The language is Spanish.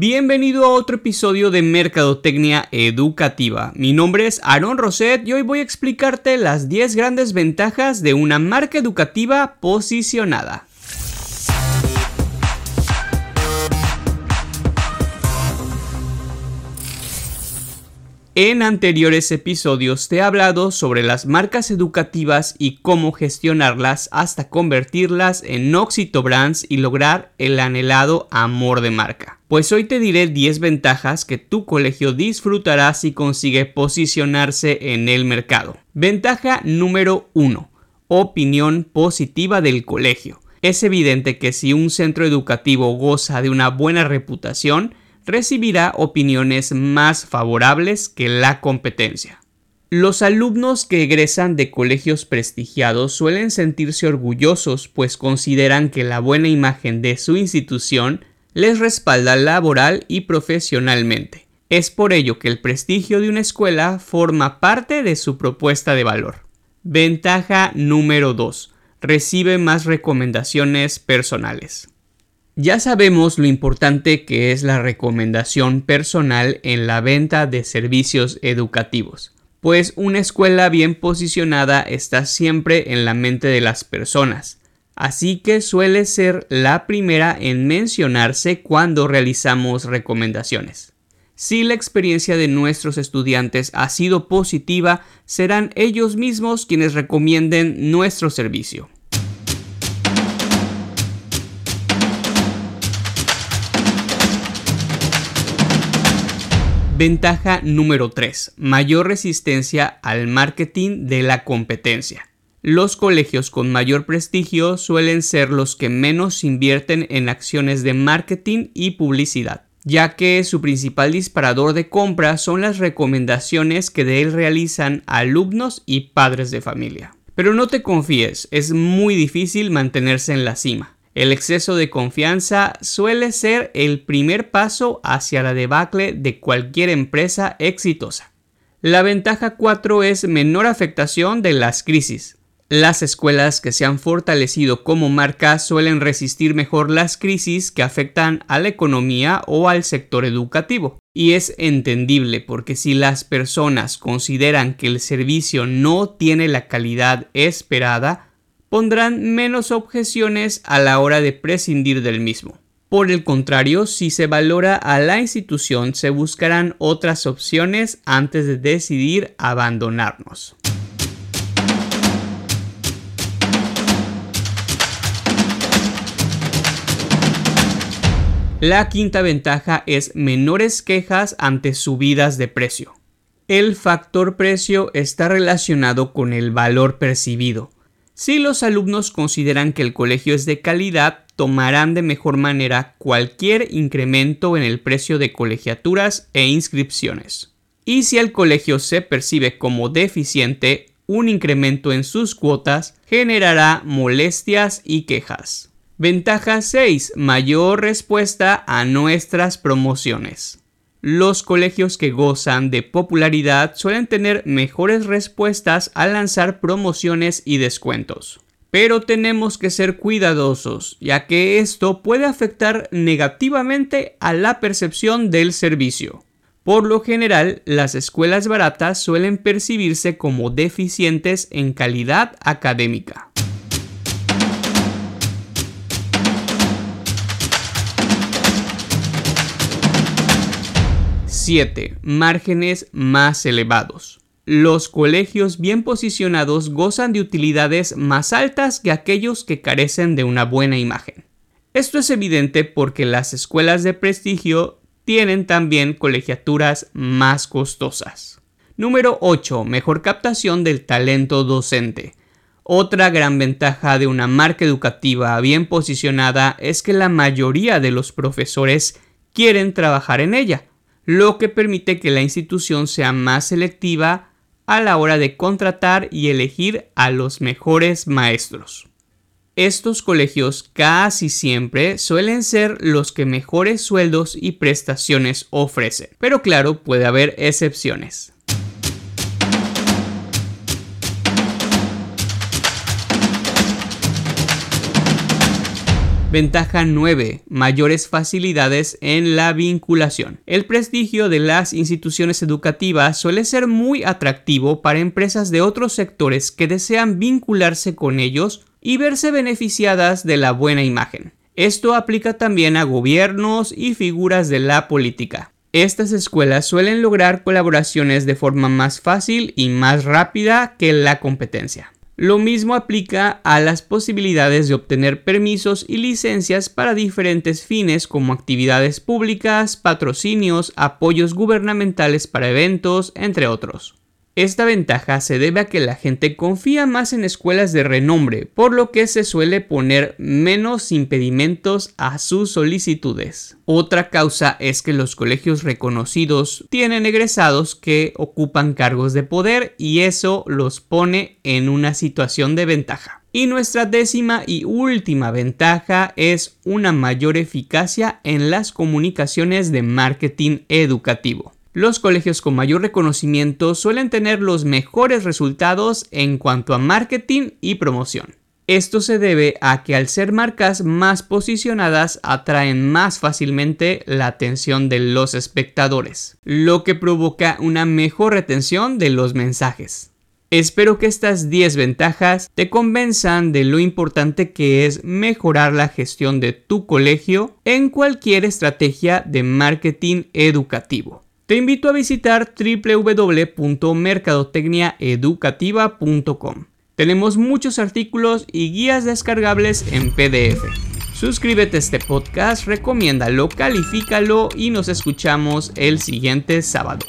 Bienvenido a otro episodio de Mercadotecnia Educativa. Mi nombre es Aaron Roset y hoy voy a explicarte las 10 grandes ventajas de una marca educativa posicionada. En anteriores episodios te he hablado sobre las marcas educativas y cómo gestionarlas hasta convertirlas en Oxito Brands y lograr el anhelado amor de marca. Pues hoy te diré 10 ventajas que tu colegio disfrutará si consigue posicionarse en el mercado. Ventaja número 1. Opinión positiva del colegio. Es evidente que si un centro educativo goza de una buena reputación, recibirá opiniones más favorables que la competencia. Los alumnos que egresan de colegios prestigiados suelen sentirse orgullosos pues consideran que la buena imagen de su institución les respalda laboral y profesionalmente. Es por ello que el prestigio de una escuela forma parte de su propuesta de valor. Ventaja número 2. Recibe más recomendaciones personales. Ya sabemos lo importante que es la recomendación personal en la venta de servicios educativos, pues una escuela bien posicionada está siempre en la mente de las personas, así que suele ser la primera en mencionarse cuando realizamos recomendaciones. Si la experiencia de nuestros estudiantes ha sido positiva, serán ellos mismos quienes recomienden nuestro servicio. Ventaja número 3. Mayor resistencia al marketing de la competencia. Los colegios con mayor prestigio suelen ser los que menos invierten en acciones de marketing y publicidad, ya que su principal disparador de compra son las recomendaciones que de él realizan alumnos y padres de familia. Pero no te confíes, es muy difícil mantenerse en la cima. El exceso de confianza suele ser el primer paso hacia la debacle de cualquier empresa exitosa. La ventaja 4 es menor afectación de las crisis. Las escuelas que se han fortalecido como marca suelen resistir mejor las crisis que afectan a la economía o al sector educativo. Y es entendible porque si las personas consideran que el servicio no tiene la calidad esperada, pondrán menos objeciones a la hora de prescindir del mismo. Por el contrario, si se valora a la institución, se buscarán otras opciones antes de decidir abandonarnos. La quinta ventaja es menores quejas ante subidas de precio. El factor precio está relacionado con el valor percibido. Si los alumnos consideran que el colegio es de calidad, tomarán de mejor manera cualquier incremento en el precio de colegiaturas e inscripciones. Y si el colegio se percibe como deficiente, un incremento en sus cuotas generará molestias y quejas. Ventaja 6. Mayor respuesta a nuestras promociones. Los colegios que gozan de popularidad suelen tener mejores respuestas al lanzar promociones y descuentos. Pero tenemos que ser cuidadosos, ya que esto puede afectar negativamente a la percepción del servicio. Por lo general, las escuelas baratas suelen percibirse como deficientes en calidad académica. 7. Márgenes más elevados. Los colegios bien posicionados gozan de utilidades más altas que aquellos que carecen de una buena imagen. Esto es evidente porque las escuelas de prestigio tienen también colegiaturas más costosas. Número 8. Mejor captación del talento docente. Otra gran ventaja de una marca educativa bien posicionada es que la mayoría de los profesores quieren trabajar en ella lo que permite que la institución sea más selectiva a la hora de contratar y elegir a los mejores maestros. Estos colegios casi siempre suelen ser los que mejores sueldos y prestaciones ofrecen, pero claro, puede haber excepciones. Ventaja 9. Mayores facilidades en la vinculación. El prestigio de las instituciones educativas suele ser muy atractivo para empresas de otros sectores que desean vincularse con ellos y verse beneficiadas de la buena imagen. Esto aplica también a gobiernos y figuras de la política. Estas escuelas suelen lograr colaboraciones de forma más fácil y más rápida que la competencia. Lo mismo aplica a las posibilidades de obtener permisos y licencias para diferentes fines como actividades públicas, patrocinios, apoyos gubernamentales para eventos, entre otros. Esta ventaja se debe a que la gente confía más en escuelas de renombre, por lo que se suele poner menos impedimentos a sus solicitudes. Otra causa es que los colegios reconocidos tienen egresados que ocupan cargos de poder y eso los pone en una situación de ventaja. Y nuestra décima y última ventaja es una mayor eficacia en las comunicaciones de marketing educativo. Los colegios con mayor reconocimiento suelen tener los mejores resultados en cuanto a marketing y promoción. Esto se debe a que al ser marcas más posicionadas atraen más fácilmente la atención de los espectadores, lo que provoca una mejor retención de los mensajes. Espero que estas 10 ventajas te convenzan de lo importante que es mejorar la gestión de tu colegio en cualquier estrategia de marketing educativo. Te invito a visitar www.mercadotecniaeducativa.com. Tenemos muchos artículos y guías descargables en PDF. Suscríbete a este podcast, recomiéndalo, califícalo y nos escuchamos el siguiente sábado.